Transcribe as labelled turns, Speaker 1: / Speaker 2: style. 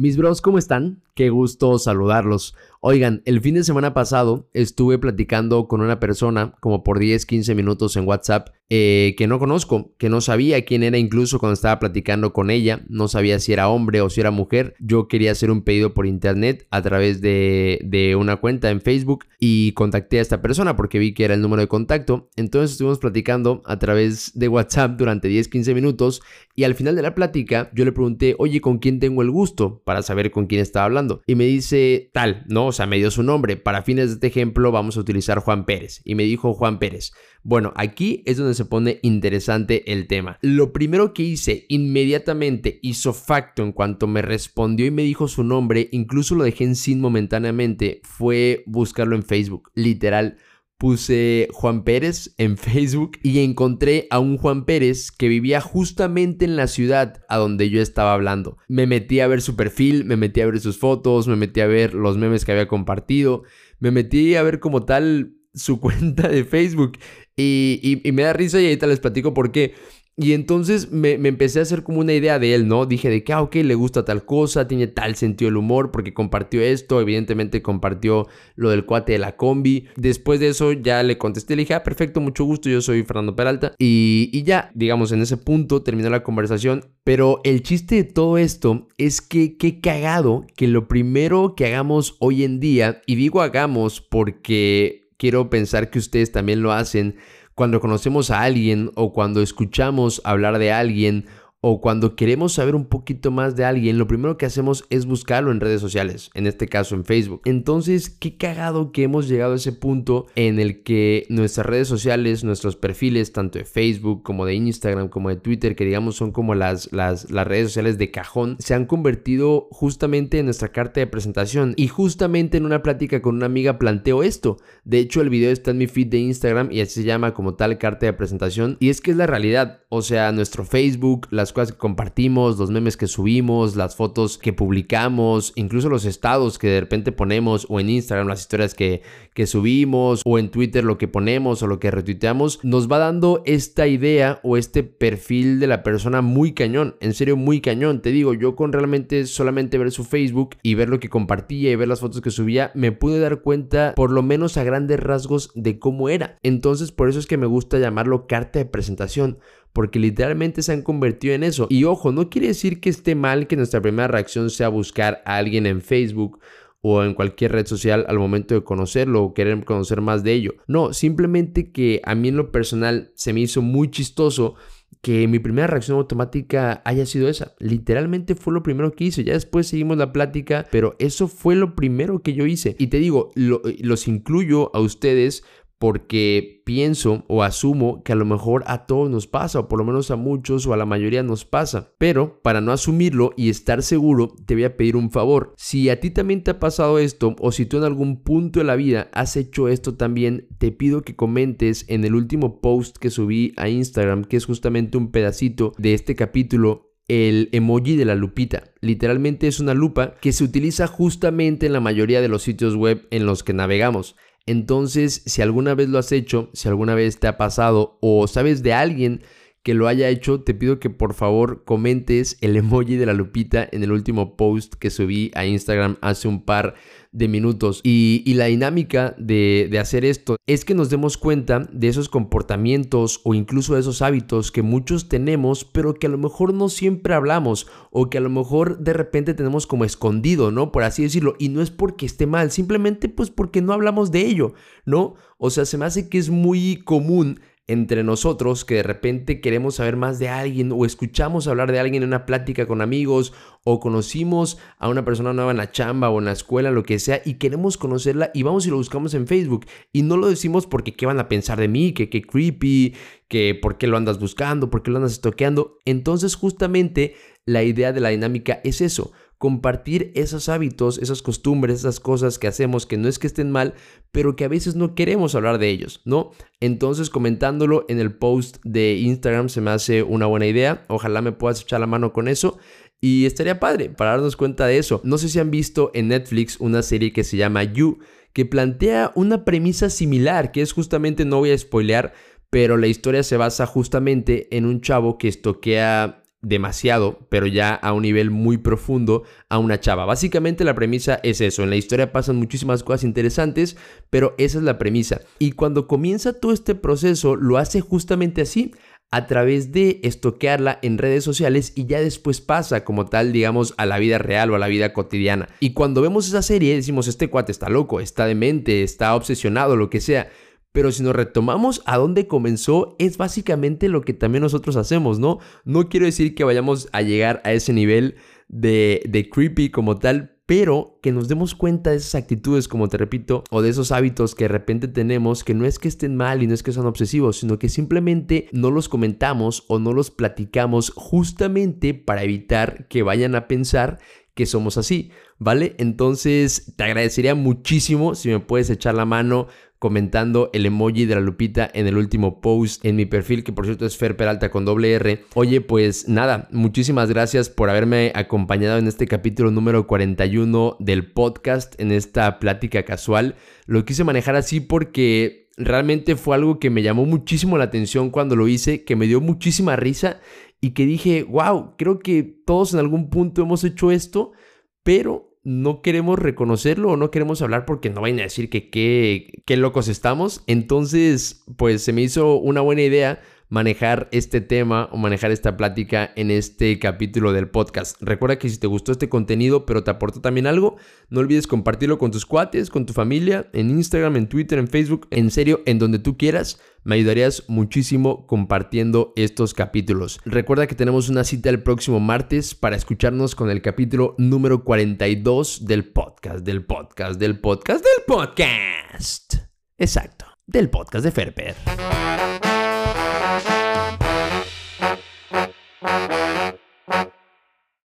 Speaker 1: Mis bros, ¿cómo están? Qué gusto saludarlos. Oigan, el fin de semana pasado estuve platicando con una persona como por 10, 15 minutos en WhatsApp eh, que no conozco, que no sabía quién era incluso cuando estaba platicando con ella, no sabía si era hombre o si era mujer. Yo quería hacer un pedido por internet a través de, de una cuenta en Facebook y contacté a esta persona porque vi que era el número de contacto. Entonces estuvimos platicando a través de WhatsApp durante 10, 15 minutos y al final de la plática yo le pregunté, oye, ¿con quién tengo el gusto? Para saber con quién estaba hablando. Y me dice tal, ¿no? Sea, me dio su nombre. Para fines de este ejemplo vamos a utilizar Juan Pérez. Y me dijo Juan Pérez. Bueno, aquí es donde se pone interesante el tema. Lo primero que hice inmediatamente hizo facto en cuanto me respondió y me dijo su nombre, incluso lo dejé en sin momentáneamente, fue buscarlo en Facebook. Literal puse Juan Pérez en Facebook y encontré a un Juan Pérez que vivía justamente en la ciudad a donde yo estaba hablando. Me metí a ver su perfil, me metí a ver sus fotos, me metí a ver los memes que había compartido, me metí a ver como tal su cuenta de Facebook y, y, me da risa y ahorita les platico por qué. Y entonces me, empecé a hacer como una idea de él, ¿no? Dije de que, ah, ok, le gusta tal cosa, tiene tal sentido del humor porque compartió esto, evidentemente compartió lo del cuate de la combi. Después de eso ya le contesté, le dije, ah, perfecto, mucho gusto, yo soy Fernando Peralta. Y, y ya, digamos, en ese punto terminó la conversación. Pero el chiste de todo esto es que qué cagado que lo primero que hagamos hoy en día, y digo hagamos porque quiero pensar que ustedes también lo hacen, cuando conocemos a alguien o cuando escuchamos hablar de alguien o cuando queremos saber un poquito más de alguien, lo primero que hacemos es buscarlo en redes sociales, en este caso en Facebook. Entonces, qué cagado que hemos llegado a ese punto en el que nuestras redes sociales, nuestros perfiles, tanto de Facebook como de Instagram, como de Twitter, que digamos son como las, las, las redes sociales de cajón, se han convertido justamente en nuestra carta de presentación. Y justamente en una plática con una amiga planteo esto. De hecho, el video está en mi feed de Instagram y así se llama como tal carta de presentación. Y es que es la realidad. O sea, nuestro Facebook, las cosas que compartimos, los memes que subimos, las fotos que publicamos, incluso los estados que de repente ponemos o en Instagram las historias que, que subimos o en Twitter lo que ponemos o lo que retuiteamos, nos va dando esta idea o este perfil de la persona muy cañón, en serio muy cañón. Te digo, yo con realmente solamente ver su Facebook y ver lo que compartía y ver las fotos que subía, me pude dar cuenta por lo menos a grandes rasgos de cómo era. Entonces por eso es que me gusta llamarlo carta de presentación porque literalmente se han convertido en eso. Y ojo, no quiere decir que esté mal que nuestra primera reacción sea buscar a alguien en Facebook o en cualquier red social al momento de conocerlo o querer conocer más de ello. No, simplemente que a mí en lo personal se me hizo muy chistoso que mi primera reacción automática haya sido esa. Literalmente fue lo primero que hice. Ya después seguimos la plática, pero eso fue lo primero que yo hice. Y te digo, los incluyo a ustedes porque pienso o asumo que a lo mejor a todos nos pasa, o por lo menos a muchos o a la mayoría nos pasa. Pero para no asumirlo y estar seguro, te voy a pedir un favor. Si a ti también te ha pasado esto, o si tú en algún punto de la vida has hecho esto también, te pido que comentes en el último post que subí a Instagram, que es justamente un pedacito de este capítulo el emoji de la lupita. Literalmente es una lupa que se utiliza justamente en la mayoría de los sitios web en los que navegamos. Entonces, si alguna vez lo has hecho, si alguna vez te ha pasado o sabes de alguien que lo haya hecho, te pido que por favor comentes el emoji de la lupita en el último post que subí a Instagram hace un par de minutos. Y, la dinámica de, de, hacer esto es que nos demos cuenta de esos comportamientos o incluso de esos hábitos que muchos tenemos, pero que a lo mejor no siempre hablamos o que a lo mejor de repente tenemos como escondido, ¿no? Por así decirlo. Y no es porque esté mal, simplemente pues porque no hablamos de ello, ¿no? O sea, se me hace que es muy común entre nosotros que de repente queremos saber más de alguien o escuchamos hablar de alguien en una plática con amigos o conocimos a una persona nueva en la chamba o en la escuela, lo que sea, y queremos conocerla y vamos y lo buscamos en Facebook. Y no lo decimos porque qué van a pensar de mí, que qué creepy, que por qué lo andas buscando, por qué lo andas estoqueando. Entonces justamente la idea de la dinámica es eso compartir esos hábitos, esas costumbres, esas cosas que hacemos que no es que estén mal, pero que a veces no queremos hablar de ellos, ¿no? Entonces comentándolo en el post de Instagram se me hace una buena idea, ojalá me puedas echar la mano con eso. Y estaría padre para darnos cuenta de eso. No sé si han visto en Netflix una serie que se llama You, que plantea una premisa similar, que es justamente, no voy a spoilear, pero la historia se basa justamente en un chavo que estoquea demasiado, pero ya a un nivel muy profundo a una chava. Básicamente la premisa es eso, en la historia pasan muchísimas cosas interesantes, pero esa es la premisa. Y cuando comienza todo este proceso, lo hace justamente así, a través de estoquearla en redes sociales y ya después pasa como tal, digamos, a la vida real o a la vida cotidiana. Y cuando vemos esa serie decimos, este cuate está loco, está demente, está obsesionado, lo que sea. Pero si nos retomamos a dónde comenzó, es básicamente lo que también nosotros hacemos, ¿no? No quiero decir que vayamos a llegar a ese nivel de, de creepy como tal, pero que nos demos cuenta de esas actitudes, como te repito, o de esos hábitos que de repente tenemos, que no es que estén mal y no es que son obsesivos, sino que simplemente no los comentamos o no los platicamos justamente para evitar que vayan a pensar que somos así, ¿vale? Entonces te agradecería muchísimo si me puedes echar la mano comentando el emoji de la lupita en el último post en mi perfil, que por cierto es Fer Peralta con doble R. Oye, pues nada, muchísimas gracias por haberme acompañado en este capítulo número 41 del podcast, en esta plática casual. Lo quise manejar así porque realmente fue algo que me llamó muchísimo la atención cuando lo hice, que me dio muchísima risa y que dije, wow, creo que todos en algún punto hemos hecho esto, pero no queremos reconocerlo o no queremos hablar porque no vayan a decir que qué, locos estamos. Entonces, pues se me hizo una buena idea manejar este tema o manejar esta plática en este capítulo del podcast. Recuerda que si te gustó este contenido, pero te aportó también algo, no olvides compartirlo con tus cuates, con tu familia, en Instagram, en Twitter, en Facebook, en serio, en donde tú quieras. Me ayudarías muchísimo compartiendo estos capítulos. Recuerda que tenemos una cita el próximo martes para escucharnos con el capítulo número 42 del podcast, del podcast, del podcast, del podcast. Exacto, del podcast de Ferper.